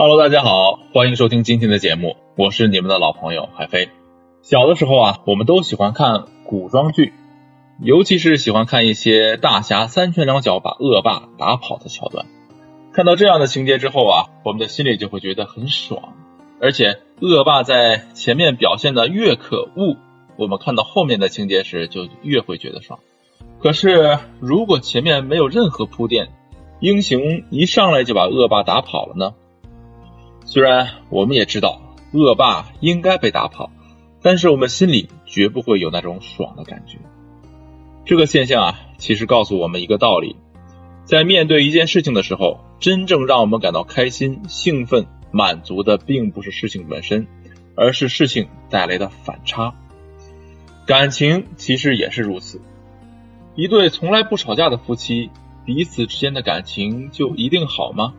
Hello，大家好，欢迎收听今天的节目，我是你们的老朋友海飞。小的时候啊，我们都喜欢看古装剧，尤其是喜欢看一些大侠三拳两脚把恶霸打跑的桥段。看到这样的情节之后啊，我们的心里就会觉得很爽。而且恶霸在前面表现的越可恶，我们看到后面的情节时就越会觉得爽。可是如果前面没有任何铺垫，英雄一上来就把恶霸打跑了呢？虽然我们也知道恶霸应该被打跑，但是我们心里绝不会有那种爽的感觉。这个现象啊，其实告诉我们一个道理：在面对一件事情的时候，真正让我们感到开心、兴奋、满足的，并不是事情本身，而是事情带来的反差。感情其实也是如此。一对从来不吵架的夫妻，彼此之间的感情就一定好吗？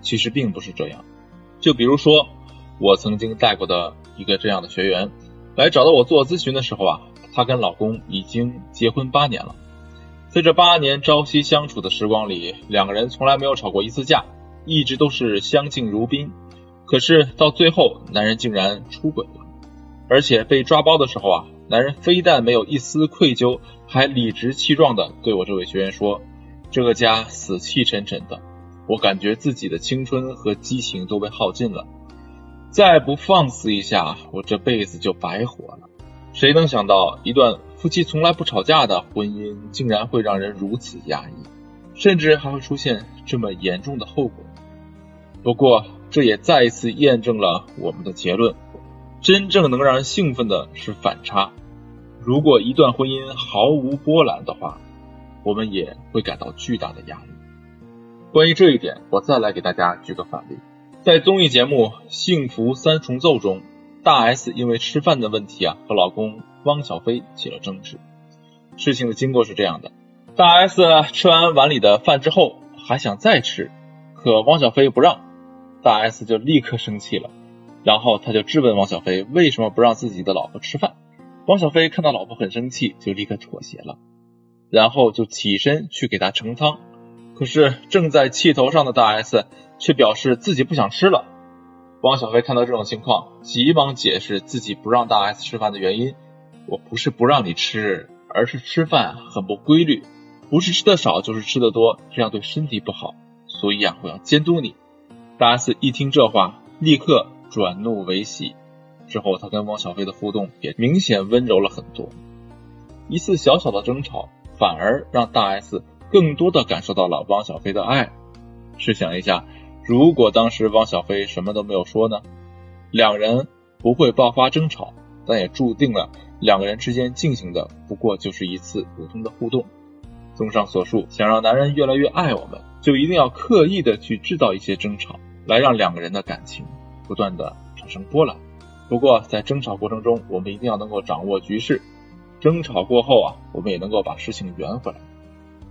其实并不是这样。就比如说，我曾经带过的一个这样的学员，来找到我做咨询的时候啊，她跟老公已经结婚八年了，在这八年朝夕相处的时光里，两个人从来没有吵过一次架，一直都是相敬如宾。可是到最后，男人竟然出轨了，而且被抓包的时候啊，男人非但没有一丝愧疚，还理直气壮的对我这位学员说：“这个家死气沉沉的。”我感觉自己的青春和激情都被耗尽了，再不放肆一下，我这辈子就白活了。谁能想到，一段夫妻从来不吵架的婚姻，竟然会让人如此压抑，甚至还会出现这么严重的后果？不过，这也再一次验证了我们的结论：真正能让人兴奋的是反差。如果一段婚姻毫无波澜的话，我们也会感到巨大的压力。关于这一点，我再来给大家举个反例。在综艺节目《幸福三重奏》中，大 S 因为吃饭的问题啊，和老公汪小菲起了争执。事情的经过是这样的：大 S 吃完碗里的饭之后，还想再吃，可汪小菲不让，大 S 就立刻生气了，然后他就质问汪小菲为什么不让自己的老婆吃饭。汪小菲看到老婆很生气，就立刻妥协了，然后就起身去给她盛汤。可是正在气头上的大 S 却表示自己不想吃了。汪小菲看到这种情况，急忙解释自己不让大 S 吃饭的原因：“我不是不让你吃，而是吃饭很不规律，不是吃的少就是吃的多，这样对身体不好。所以啊，我要监督你。”大 S 一听这话，立刻转怒为喜。之后，他跟汪小菲的互动也明显温柔了很多。一次小小的争吵，反而让大 S。更多的感受到了汪小菲的爱。试想一下，如果当时汪小菲什么都没有说呢？两人不会爆发争吵，但也注定了两个人之间进行的不过就是一次普通的互动。综上所述，想让男人越来越爱我们，就一定要刻意的去制造一些争吵，来让两个人的感情不断的产生波澜。不过在争吵过程中，我们一定要能够掌握局势。争吵过后啊，我们也能够把事情圆回来。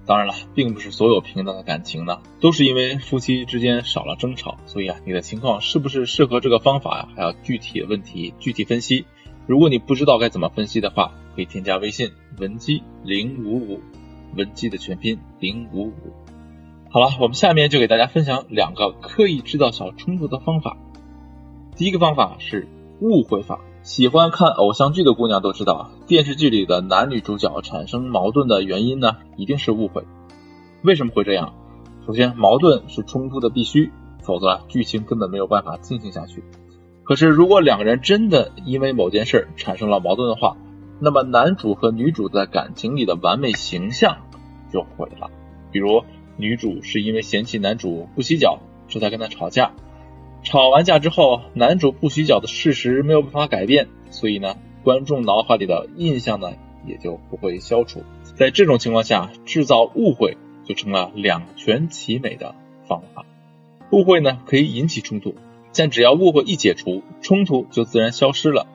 当然了，并不是所有平淡的感情呢，都是因为夫妻之间少了争吵。所以啊，你的情况是不是适合这个方法呀？还要具体问题具体分析。如果你不知道该怎么分析的话，可以添加微信文姬零五五，文姬的全拼零五五。好了，我们下面就给大家分享两个刻意制造小冲突的方法。第一个方法是误会法。喜欢看偶像剧的姑娘都知道，电视剧里的男女主角产生矛盾的原因呢，一定是误会。为什么会这样？首先，矛盾是冲突的必须，否则剧情根本没有办法进行下去。可是，如果两个人真的因为某件事产生了矛盾的话，那么男主和女主在感情里的完美形象就毁了。比如，女主是因为嫌弃男主不洗脚，这才跟他吵架。吵完架之后，男主不洗脚的事实没有办法改变，所以呢，观众脑海里的印象呢也就不会消除。在这种情况下，制造误会就成了两全其美的方法。误会呢可以引起冲突，但只要误会一解除，冲突就自然消失了。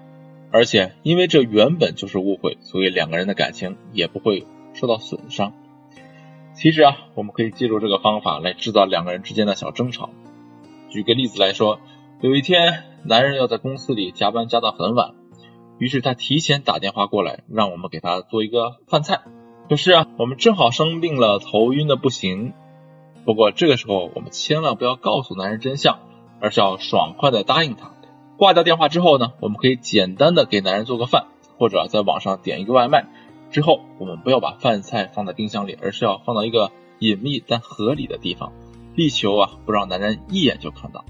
而且因为这原本就是误会，所以两个人的感情也不会受到损伤。其实啊，我们可以借助这个方法来制造两个人之间的小争吵。举个例子来说，有一天，男人要在公司里加班加到很晚，于是他提前打电话过来，让我们给他做一个饭菜。可是啊，我们正好生病了，头晕的不行。不过这个时候，我们千万不要告诉男人真相，而是要爽快的答应他。挂掉电话之后呢，我们可以简单的给男人做个饭，或者在网上点一个外卖。之后，我们不要把饭菜放在冰箱里，而是要放到一个隐秘但合理的地方，力求啊不让男人一眼就看到。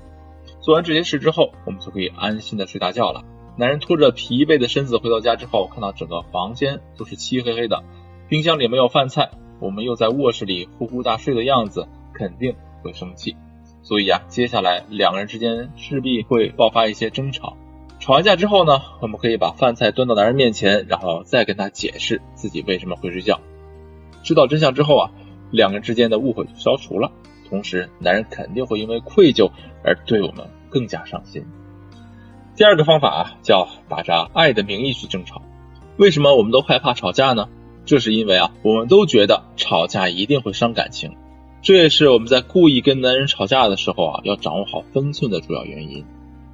做完这些事之后，我们就可以安心的睡大觉了。男人拖着疲惫的身子回到家之后，看到整个房间都是漆黑黑的，冰箱里没有饭菜，我们又在卧室里呼呼大睡的样子，肯定会生气。所以啊，接下来两个人之间势必会爆发一些争吵。吵完架之后呢，我们可以把饭菜端到男人面前，然后再跟他解释自己为什么会睡觉。知道真相之后啊，两个人之间的误会就消除了。同时，男人肯定会因为愧疚而对我们更加上心。第二个方法啊，叫打着爱的名义去争吵。为什么我们都害怕吵架呢？这是因为啊，我们都觉得吵架一定会伤感情，这也是我们在故意跟男人吵架的时候啊，要掌握好分寸的主要原因。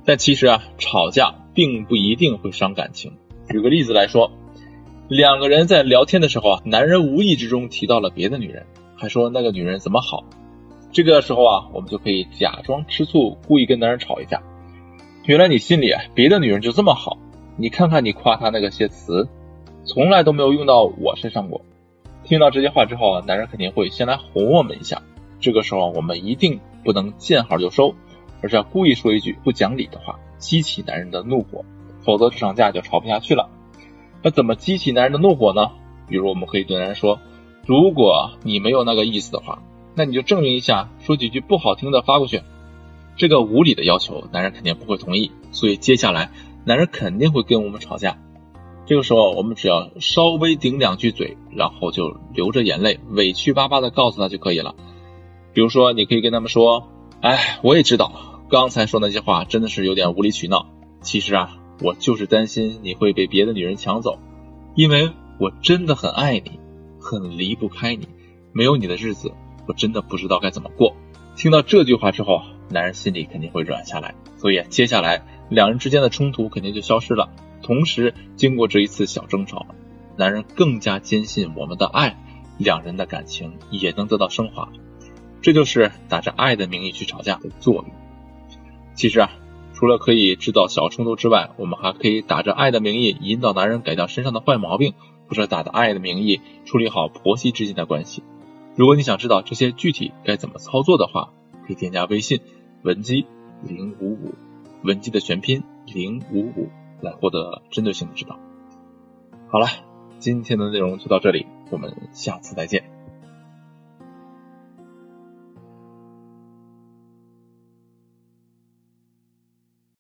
但其实啊，吵架并不一定会伤感情。举个例子来说，两个人在聊天的时候啊，男人无意之中提到了别的女人，还说那个女人怎么好。这个时候啊，我们就可以假装吃醋，故意跟男人吵一架。原来你心里，别的女人就这么好，你看看你夸她那个些词，从来都没有用到我身上过。听到这些话之后啊，男人肯定会先来哄我们一下。这个时候我们一定不能见好就收。而是要故意说一句不讲理的话，激起男人的怒火，否则这场架就吵不下去了。那怎么激起男人的怒火呢？比如我们可以对男人说：“如果你没有那个意思的话，那你就证明一下，说几句不好听的发过去。”这个无理的要求，男人肯定不会同意，所以接下来男人肯定会跟我们吵架。这个时候，我们只要稍微顶两句嘴，然后就流着眼泪，委屈巴巴的告诉他就可以了。比如说，你可以跟他们说。哎，我也知道，刚才说那些话真的是有点无理取闹。其实啊，我就是担心你会被别的女人抢走，因为我真的很爱你，很离不开你。没有你的日子，我真的不知道该怎么过。听到这句话之后，男人心里肯定会软下来，所以接下来两人之间的冲突肯定就消失了。同时，经过这一次小争吵，男人更加坚信我们的爱，两人的感情也能得到升华。这就是打着爱的名义去吵架的作用。其实啊，除了可以制造小冲突之外，我们还可以打着爱的名义引导男人改掉身上的坏毛病，或者打着爱的名义处理好婆媳之间的关系。如果你想知道这些具体该怎么操作的话，可以添加微信文姬零五五，文姬的全拼零五五，来获得针对性的指导。好了，今天的内容就到这里，我们下次再见。